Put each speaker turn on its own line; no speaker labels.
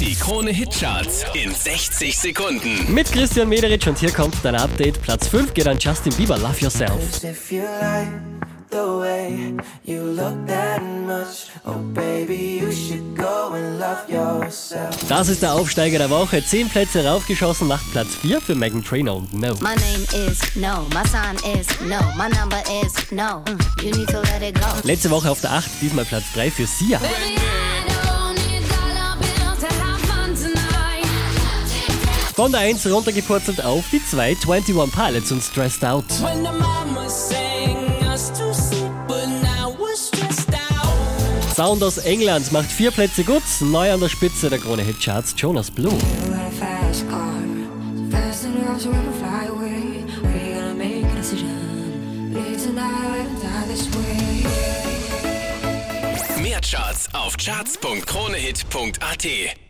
Die Krone Hitcharts in 60 Sekunden.
Mit Christian Mederitsch und hier kommt dein Update. Platz 5 geht an Justin Bieber, Love Yourself.
If you like the way you look that much, oh baby, you love yourself.
Das ist der Aufsteiger der Woche. 10 Plätze raufgeschossen, macht Platz 4 für Megan Trainor und No.
My name is no, my sign is no, my number is no. Mm, You need to let it go.
Letzte Woche auf der 8, diesmal Platz 3 für Sia. Von der 1 runtergepurzelt auf die 2, 21 Pilots und Stressed Out.
When the mama sang us to sleep, but now we're stressed out.
Sound aus England macht vier Plätze gut. Neu an der Spitze der Krone Hit Charts Jonas Blue.
Mehr Charts auf charts.kronehit.at.